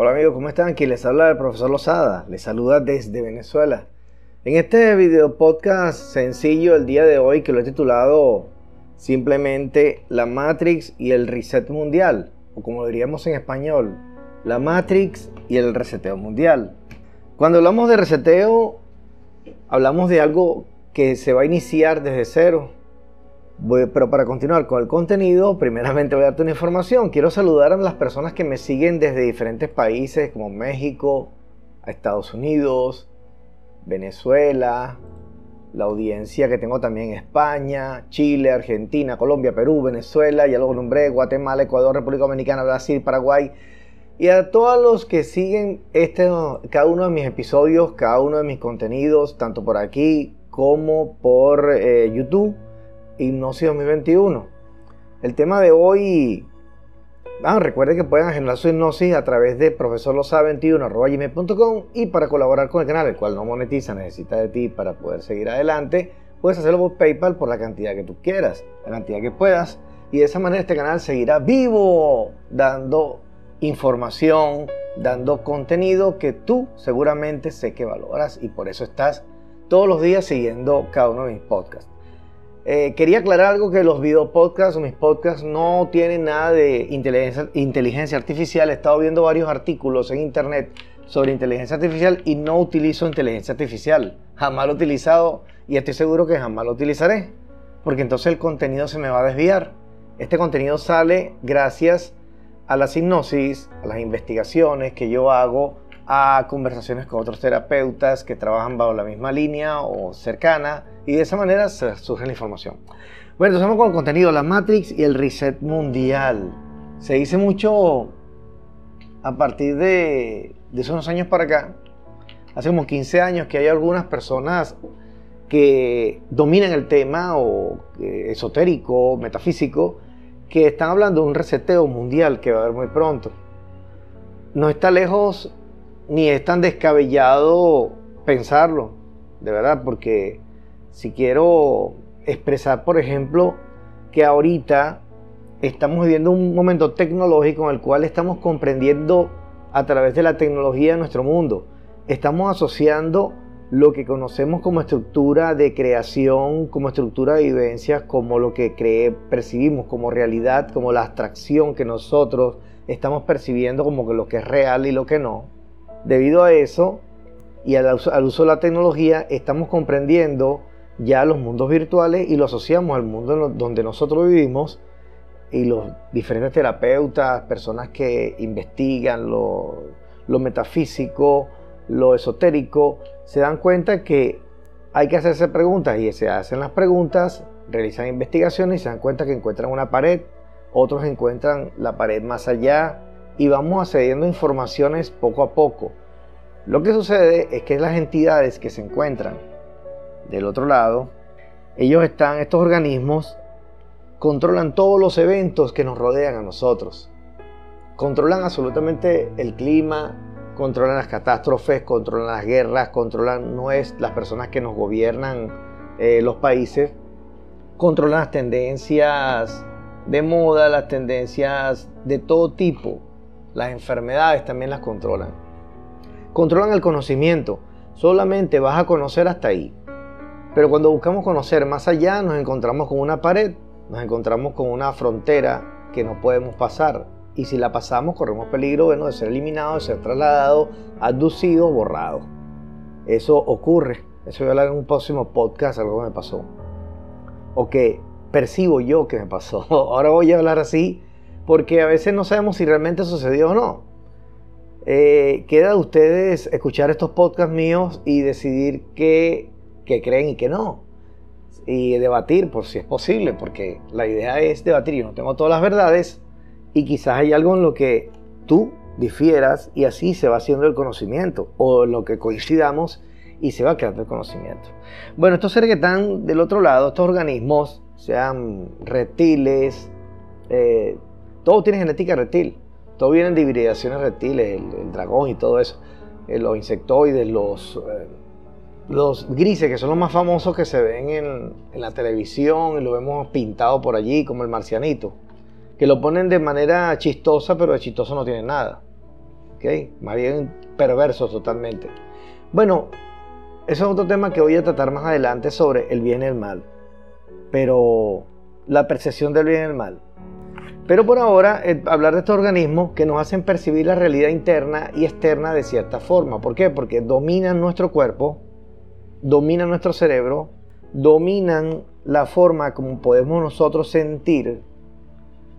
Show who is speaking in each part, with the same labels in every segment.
Speaker 1: Hola amigos, ¿cómo están? Aquí les habla el profesor Lozada, les saluda desde Venezuela. En este video podcast sencillo el día de hoy que lo he titulado simplemente La Matrix y el Reset Mundial, o como diríamos en español, La Matrix y el Reseteo Mundial. Cuando hablamos de reseteo, hablamos de algo que se va a iniciar desde cero, pero para continuar con el contenido, primeramente voy a darte una información. Quiero saludar a las personas que me siguen desde diferentes países como México, Estados Unidos, Venezuela, la audiencia que tengo también España, Chile, Argentina, Colombia, Perú, Venezuela, ya lo nombré, Guatemala, Ecuador, República Dominicana, Brasil, Paraguay. Y a todos los que siguen este, cada uno de mis episodios, cada uno de mis contenidos, tanto por aquí como por eh, YouTube Hipnosis 2021. El tema de hoy, ah, recuerden que pueden agendar su hipnosis a través de profesorlosa21.com y para colaborar con el canal, el cual no monetiza, necesita de ti para poder seguir adelante, puedes hacerlo por PayPal por la cantidad que tú quieras, la cantidad que puedas. Y de esa manera este canal seguirá vivo, dando información, dando contenido que tú seguramente sé que valoras y por eso estás todos los días siguiendo cada uno de mis podcasts. Eh, quería aclarar algo que los video podcasts o mis podcasts no tienen nada de inteligencia, inteligencia artificial. He estado viendo varios artículos en internet sobre inteligencia artificial y no utilizo inteligencia artificial. Jamás lo he utilizado y estoy seguro que jamás lo utilizaré. Porque entonces el contenido se me va a desviar. Este contenido sale gracias a la hipnosis, a las investigaciones que yo hago, a conversaciones con otros terapeutas que trabajan bajo la misma línea o cercana y de esa manera surge la información. Bueno, entonces vamos con el contenido, la Matrix y el reset mundial. Se dice mucho a partir de, de esos unos años para acá, hace como 15 años, que hay algunas personas que dominan el tema o eh, esotérico, metafísico, que están hablando de un reseteo mundial que va a haber muy pronto. No está lejos ni es tan descabellado pensarlo, de verdad, porque si quiero expresar, por ejemplo, que ahorita estamos viviendo un momento tecnológico en el cual estamos comprendiendo a través de la tecnología nuestro mundo. Estamos asociando lo que conocemos como estructura de creación, como estructura de vivencias, como lo que percibimos como realidad, como la abstracción que nosotros estamos percibiendo como que lo que es real y lo que no. Debido a eso y al uso de la tecnología, estamos comprendiendo ya los mundos virtuales y lo asociamos al mundo donde nosotros vivimos y los diferentes terapeutas, personas que investigan lo, metafísico, lo esotérico, se dan cuenta que hay que hacerse preguntas y se hacen las preguntas, realizan investigaciones y se dan cuenta que encuentran una pared, otros encuentran la pared más allá y vamos accediendo a informaciones poco a poco. Lo que sucede es que las entidades que se encuentran del otro lado, ellos están, estos organismos controlan todos los eventos que nos rodean a nosotros. Controlan absolutamente el clima, controlan las catástrofes, controlan las guerras, controlan las personas que nos gobiernan eh, los países, controlan las tendencias de moda, las tendencias de todo tipo, las enfermedades también las controlan. Controlan el conocimiento, solamente vas a conocer hasta ahí. Pero cuando buscamos conocer más allá, nos encontramos con una pared, nos encontramos con una frontera que no podemos pasar. Y si la pasamos, corremos peligro bueno, de ser eliminados, de ser trasladados, abducidos, borrados. Eso ocurre. Eso voy a hablar en un próximo podcast, algo que me pasó. O que percibo yo que me pasó. Ahora voy a hablar así porque a veces no sabemos si realmente sucedió o no. Eh, queda de ustedes escuchar estos podcasts míos y decidir qué que creen y que no. Y debatir por si es posible, porque la idea es debatir. Yo no tengo todas las verdades y quizás hay algo en lo que tú difieras y así se va haciendo el conocimiento o en lo que coincidamos y se va creando el conocimiento. Bueno, estos seres que están del otro lado, estos organismos, sean reptiles, eh, todo tiene genética reptil, todo vienen de hibridaciones reptiles, el, dragón y todo eso, eh, los insectoides, los... Eh, los grises, que son los más famosos que se ven en, la televisión y lo vemos pintado por allí, como el marcianito, que lo ponen de manera chistosa, pero de chistoso no tiene nada. ¿ok? Más bien perversos totalmente. Bueno, eso es otro tema que voy a tratar más adelante sobre el bien y el mal. Pero la percepción del bien y el mal. Pero por ahora, eh, hablar de estos organismos que nos hacen percibir la realidad interna y externa de cierta forma. ¿Por qué? Porque dominan nuestro cuerpo, dominan nuestro cerebro, dominan la forma como podemos nosotros sentir.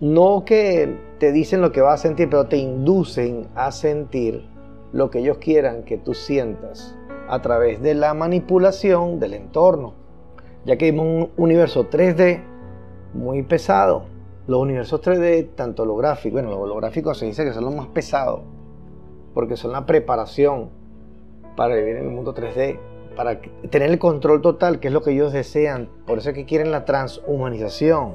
Speaker 1: No que te dicen lo que vas a sentir, pero te inducen a sentir lo que ellos quieran que tú sientas a través de la manipulación del entorno. Ya que vimos un universo 3D muy pesado. Los universos 3D, tanto holográficos, bueno, los holográficos se dice que son los más pesados, porque son la preparación para vivir en el mundo 3D, para tener el control total, que es lo que ellos desean. Por eso es que quieren la transhumanización,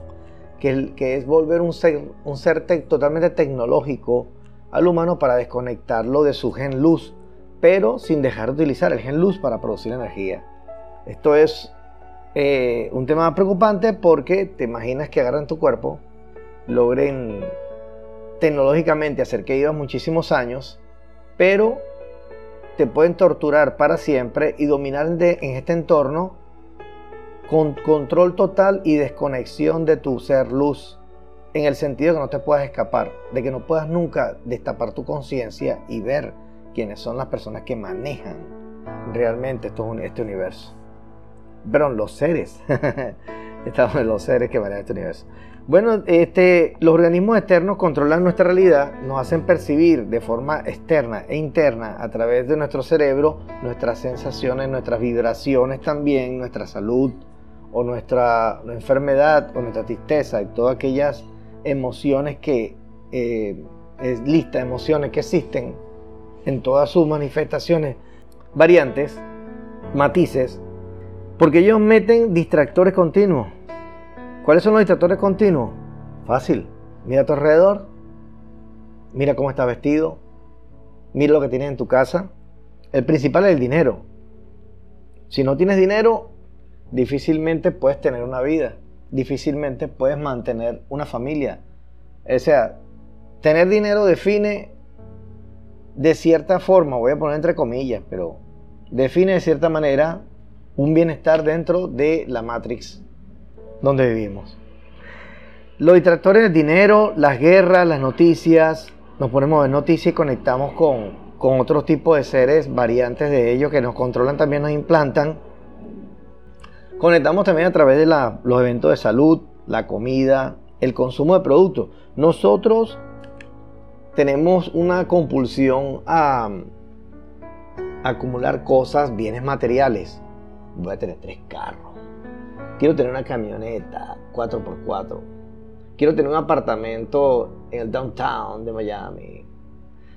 Speaker 1: que, que es volver un ser, un ser totalmente tecnológico al humano para desconectarlo de su gen luz, pero sin dejar de utilizar el gen luz para producir energía. Esto es eh, un tema preocupante porque te imaginas que agarran tu cuerpo, logren tecnológicamente hacer que vivas muchísimos años, pero te pueden torturar para siempre y dominar en este entorno con control total y desconexión de tu ser luz, en el sentido de que no te puedas escapar, de que no puedas nunca destapar tu conciencia y ver quiénes son las personas que manejan realmente este universo perdón, los seres. Estamos en los seres que manejan este universo. Bueno, este, los organismos externos controlan nuestra realidad, nos hacen percibir de forma externa e interna a través de nuestro cerebro nuestras sensaciones, nuestras vibraciones también, nuestra salud o nuestra enfermedad o nuestra tristeza y todas aquellas emociones que, eh, emociones que existen en todas sus manifestaciones, variantes, matices, porque ellos meten distractores continuos. ¿Cuáles son los distractores continuos? Fácil. Mira a tu alrededor. Mira cómo estás vestido. Mira lo que tienes en tu casa. El principal es el dinero. Si no tienes dinero, difícilmente puedes tener una vida. Difícilmente puedes mantener una familia. O sea, tener dinero define de cierta forma, voy a poner entre comillas, pero define de cierta manera un bienestar dentro de la Matrix donde vivimos. Los distractores del dinero, las guerras, las noticias, nos ponemos a ver noticias y conectamos con, con otros tipos de seres, variantes de ellos que nos controlan, también nos implantan. Conectamos también a través de los eventos de salud, la comida, el consumo de productos. Nosotros tenemos una compulsión a acumular cosas, bienes materiales voy a tener tres carros. Quiero tener una camioneta 4x4. Quiero tener un apartamento en el downtown de Miami.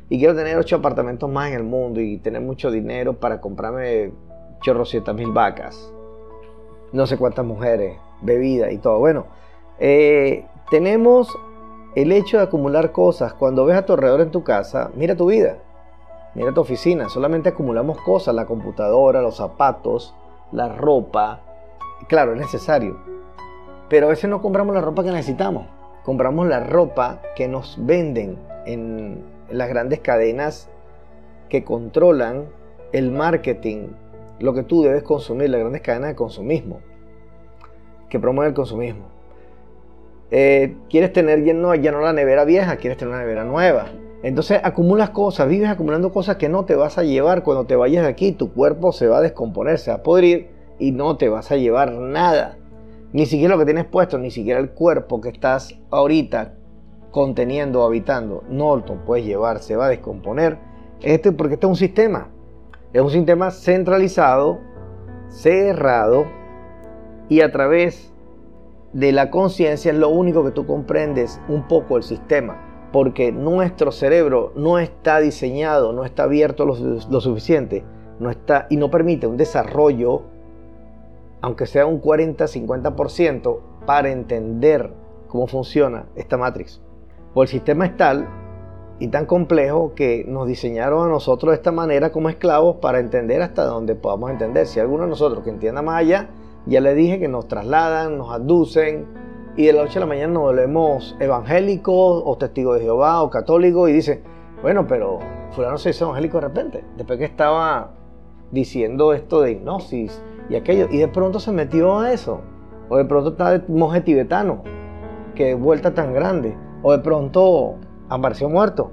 Speaker 1: Y quiero tener ocho apartamentos más en el mundo y tener mucho dinero para comprarme chorrocientas mil vacas. No sé cuántas mujeres, bebida y todo. Bueno, eh, tenemos el hecho de acumular cosas. Cuando ves a tu alrededor en tu casa, mira tu vida. Mira tu oficina. Solamente acumulamos cosas. La computadora, los zapatos, la ropa. Claro, es necesario. Pero a veces no compramos la ropa que necesitamos. Compramos la ropa que nos venden en las grandes cadenas que controlan el marketing, lo que tú debes consumir, las grandes cadenas de consumismo, que promueven el consumismo. Eh, quieres tener ya no, ya la nevera vieja, quieres tener una nevera nueva. Entonces acumulas cosas, vives acumulando cosas que no te vas a llevar cuando te vayas de aquí. Tu cuerpo se va a descomponer, se va a podrir y no te vas a llevar nada. Ni siquiera lo que tienes puesto, ni siquiera el cuerpo que estás ahorita conteniendo o habitando. No lo puedes llevar, se va a descomponer. Este, porque este es un sistema. Es un sistema centralizado, cerrado y a través de la conciencia es lo único que tú comprendes un poco el sistema porque nuestro cerebro no está diseñado, no está abierto lo, suficiente, no está y no permite un desarrollo, aunque sea un 40-50%, para entender cómo funciona esta matrix. O el sistema es tal y tan complejo que nos diseñaron a nosotros de esta manera como esclavos para entender hasta donde podamos entender. Si alguno de nosotros que entienda más allá, ya le dije que nos trasladan, nos aducen, y de la noche a la mañana nos volvemos evangélicos o testigos de Jehová o católicos y dice, Bueno, pero fulano se hizo evangélico de repente, después que estaba diciendo esto de hipnosis y aquello, y de pronto se metió a eso, o de pronto está de monje tibetano, que vuelta tan grande, o de pronto apareció muerto,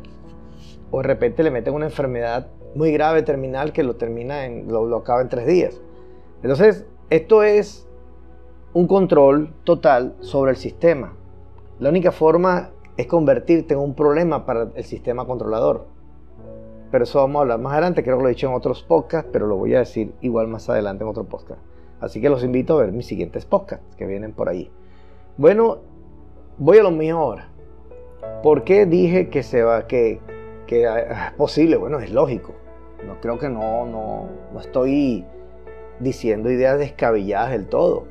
Speaker 1: o de repente le meten una enfermedad muy grave, terminal, que lo termina en, lo, lo acaba en tres días. Entonces, esto es un control total sobre el sistema. La única forma es convertirte en un problema para el sistema controlador. Pero eso vamos a hablar más adelante, creo que lo he dicho en otros podcasts, pero lo voy a decir igual más adelante en otro podcast. Así que los invito a ver mis siguientes podcasts que vienen por ahí. Bueno, voy a lo mío ahora. ¿Por qué dije que se va, que, que es posible? Bueno, es lógico. No creo que no, no, no estoy diciendo ideas descabelladas del todo.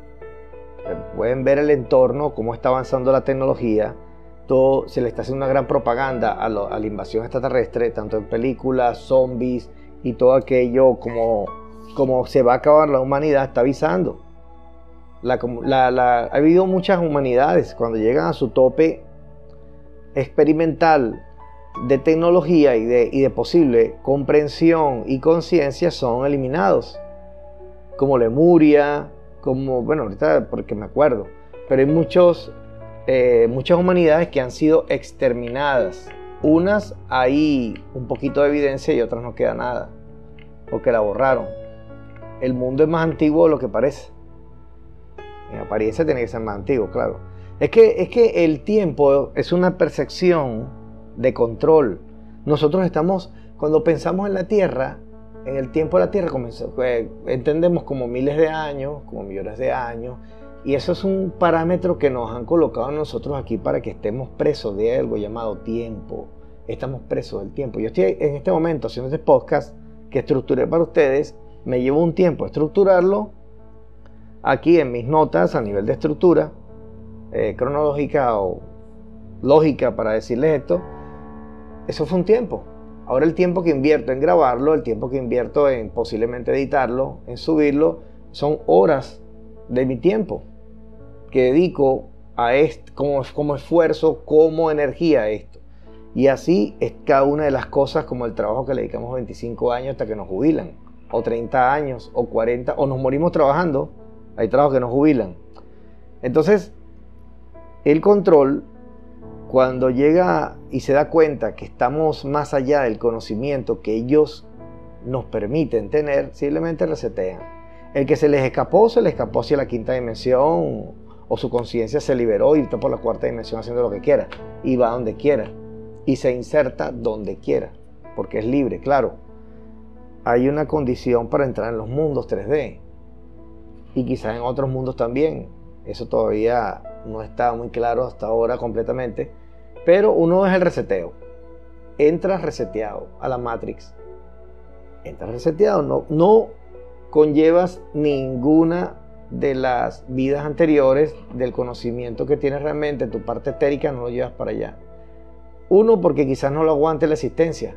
Speaker 1: Pueden ver el entorno, cómo está avanzando la tecnología, todo, se le está haciendo una gran propaganda a, la invasión extraterrestre, tanto en películas, zombies y todo aquello, como, como se va a acabar la humanidad, está avisando. ha habido muchas humanidades cuando llegan a su tope experimental de tecnología y de, y de posible comprensión y conciencia son eliminados. Como Lemuria, como, bueno, ahorita porque me acuerdo, pero hay muchos eh, muchas humanidades que han sido exterminadas. Unas hay un poquito de evidencia y otras no queda nada, porque la borraron. El mundo es más antiguo de lo que parece. En apariencia tiene que ser más antiguo, claro. Es que, es que el tiempo es una percepción de control. Nosotros estamos, cuando pensamos en la Tierra, en el tiempo de la Tierra, pues, entendemos como miles de años, como millones de años, y eso es un parámetro que nos han colocado nosotros aquí para que estemos presos de algo llamado tiempo. Estamos presos del tiempo. Yo estoy en este momento haciendo este podcast que estructuré para ustedes. Me llevo un tiempo estructurarlo aquí en mis notas a nivel de estructura eh, cronológica o lógica para decirles esto. Eso fue un tiempo. Ahora el tiempo que invierto en grabarlo, el tiempo que invierto en posiblemente editarlo, en subirlo, son horas de mi tiempo que dedico a esto, como, como esfuerzo, como energía a esto. Y así es cada una de las cosas como el trabajo que le dedicamos 25 años hasta que nos jubilan, o 30 años, o 40, o nos morimos trabajando. Hay trabajos que nos jubilan. Entonces, el control, cuando llega y se da cuenta que estamos más allá del conocimiento que ellos nos permiten tener, simplemente resetean. El que se les escapó, se les escapó hacia la quinta dimensión o su conciencia se liberó y está por la cuarta dimensión haciendo lo que quiera y va donde quiera y se inserta donde quiera porque es libre, claro. Hay una condición para entrar en los mundos 3D y quizás en otros mundos también. Eso todavía no está muy claro hasta ahora completamente, pero uno es el reseteo. Entras reseteado a la Matrix. Entras reseteado, no, no conllevas ninguna de las vidas anteriores, del conocimiento que tienes realmente, tu parte etérica no lo llevas para allá. Uno, porque quizás no lo aguante la existencia.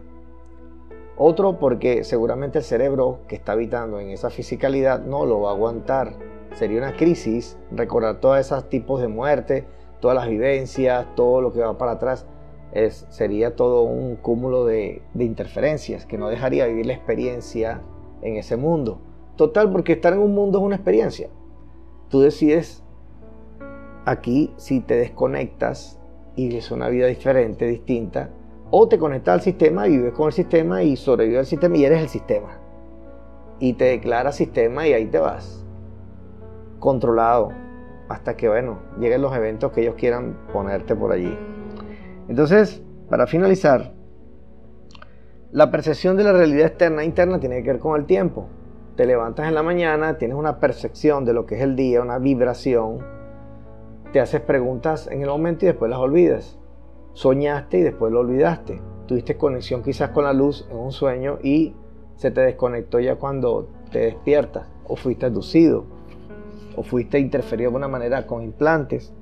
Speaker 1: Otro, porque seguramente el cerebro que está habitando en esa fisicalidad no lo va a aguantar. Sería una crisis recordar todos esos tipos de muerte, todas las vivencias, todo lo que va para atrás. Es, sería todo un cúmulo de, de interferencias que no dejaría vivir la experiencia en ese mundo. Total, porque estar en un mundo es una experiencia tú decides aquí si te desconectas y vives una vida diferente, distinta, o te conectas al sistema y vives con el sistema y sobrevives al sistema y eres el sistema. Y te declaras sistema y ahí te vas. Controlado. Hasta que, bueno, lleguen los eventos que ellos quieran ponerte por allí. Entonces, para finalizar, la percepción de la realidad externa e interna tiene que ver con el tiempo te levantas en la mañana, tienes una percepción de lo que es el día, una vibración, te haces preguntas en el momento y después las olvidas. Soñaste y después lo olvidaste. Tuviste conexión quizás con la luz en un sueño y se te desconectó ya cuando te despiertas o fuiste aducido o fuiste interferido de una manera con implantes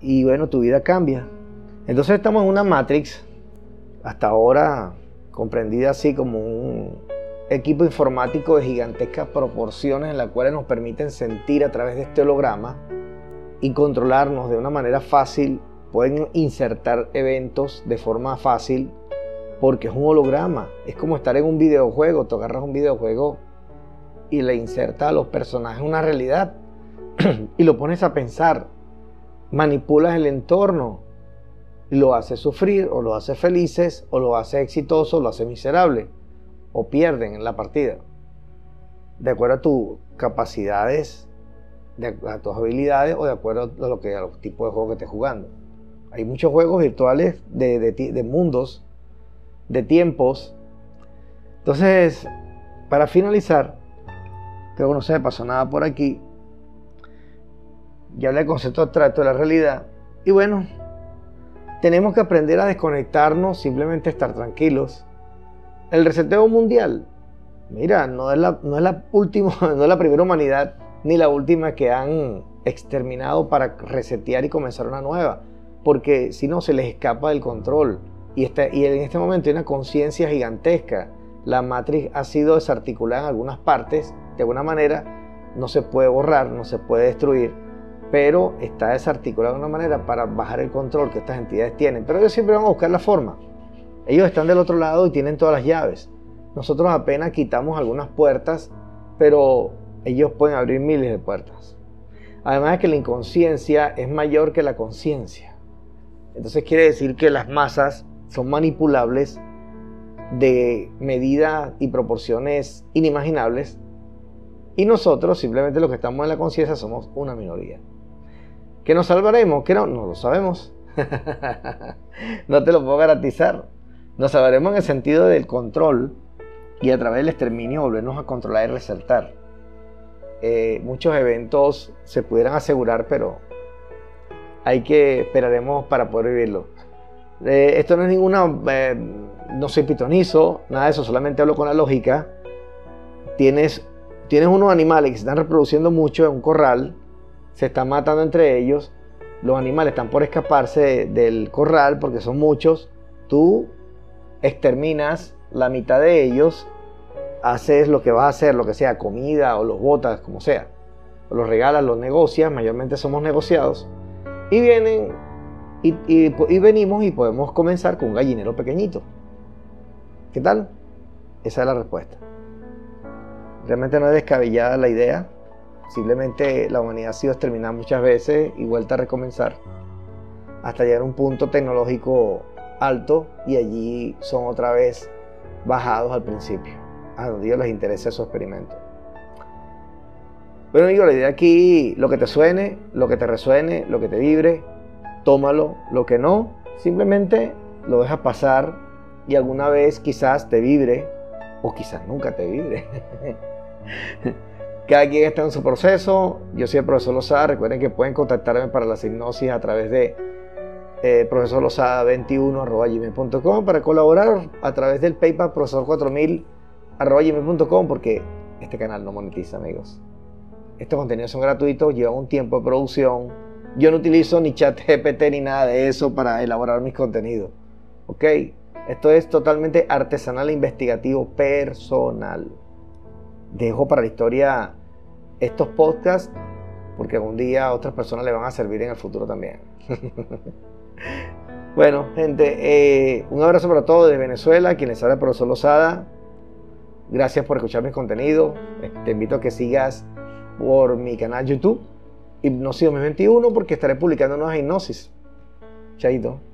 Speaker 1: y bueno, tu vida cambia. Entonces estamos en una matrix hasta ahora comprendida así como un equipo informático de gigantescas proporciones en la cuales nos permiten sentir a través de este holograma y controlarnos de una manera fácil. Pueden insertar eventos de forma fácil porque es un holograma. Es como estar en un videojuego. Tú agarras un videojuego y le insertas a los personajes una realidad y lo pones a pensar. Manipulas el entorno. Lo hace sufrir o lo hace felices o lo hace exitoso o lo hace miserable o pierden en la partida. De acuerdo a tus capacidades, a tus habilidades o de acuerdo a lo que a los tipos de juegos que estés jugando. Hay muchos juegos virtuales de, de mundos, de tiempos. Entonces, para finalizar, creo que no se me pasó nada por aquí. Ya hablé del concepto abstracto de la realidad. Y bueno, tenemos que aprender a desconectarnos, simplemente estar tranquilos. El reseteo mundial, mira, no es la, no es la última, no es la primera humanidad ni la última que han exterminado para resetear y comenzar una nueva, porque si no se les escapa del control. Y, este, y en este momento hay una conciencia gigantesca. La matriz ha sido desarticulada en algunas partes de alguna manera no se puede borrar, no se puede destruir, pero está desarticulado de una manera para bajar el control que estas entidades tienen. Pero ellos siempre van a buscar la forma. Ellos están del otro lado y tienen todas las llaves. Nosotros apenas quitamos algunas puertas, pero ellos pueden abrir miles de puertas. Además de que la inconsciencia es mayor que la conciencia. Entonces quiere decir que las masas son manipulables de medidas y proporciones inimaginables y nosotros, simplemente los que estamos en la conciencia, somos una minoría. ¿Que nos salvaremos? Que no, no lo sabemos. no te lo puedo garantizar. Nos salvaremos en el sentido del control y a través del exterminio volvernos a controlar y resaltar. Eh, muchos eventos se pudieran asegurar, pero hay que esperaremos para poder vivirlo. Eh, esto no es ninguna, eh, no soy pitonizo, nada de eso, solamente hablo con la lógica. Tienes tienes unos animales que se están reproduciendo mucho en un corral, se están matando entre ellos, los animales están por escaparse del corral porque son muchos, tú exterminas la mitad de ellos, haces lo que vas a hacer, lo que sea, comida o los botas, como sea, los regalas, los negocias, mayormente somos negociados, y vienen y, y venimos y podemos comenzar con un gallinero pequeñito. ¿Qué tal? Esa es la respuesta. Realmente no es descabellada la idea. Simplemente la humanidad ha sido exterminada muchas veces y vuelta a recomenzar hasta llegar a un punto tecnológico alto y allí son otra vez bajados al principio, a Dios les interesa su experimento. Bueno, digo, la idea aquí, lo que te suene, lo que te resuene, lo que te vibre, tómalo, lo que no, simplemente lo dejas pasar y alguna vez quizás te vibre o quizás nunca te vibre. Cada quien está en su proceso. Yo soy el profesor Lozada. Recuerden que pueden contactarme para la hipnosis a través de eh, profesorlosada21.gmail.com para colaborar a través del PayPal profesor4000.gmail.com porque este canal no monetiza, amigos. Estos contenidos son gratuitos, llevan un tiempo de producción. Yo no utilizo ni chat GPT ni nada de eso para elaborar mis contenidos. ¿Ok? Esto es totalmente artesanal e investigativo personal dejo para la historia estos podcasts porque algún día a otras personas le van a servir en el futuro también. bueno, gente, eh, un abrazo para todos desde Venezuela, quien les habla el profesor Lozada. Gracias por escuchar mis contenidos. Te invito a que sigas por mi canal YouTube, Hipnosis 2021, porque estaré publicando nuevas hipnosis. Chaito.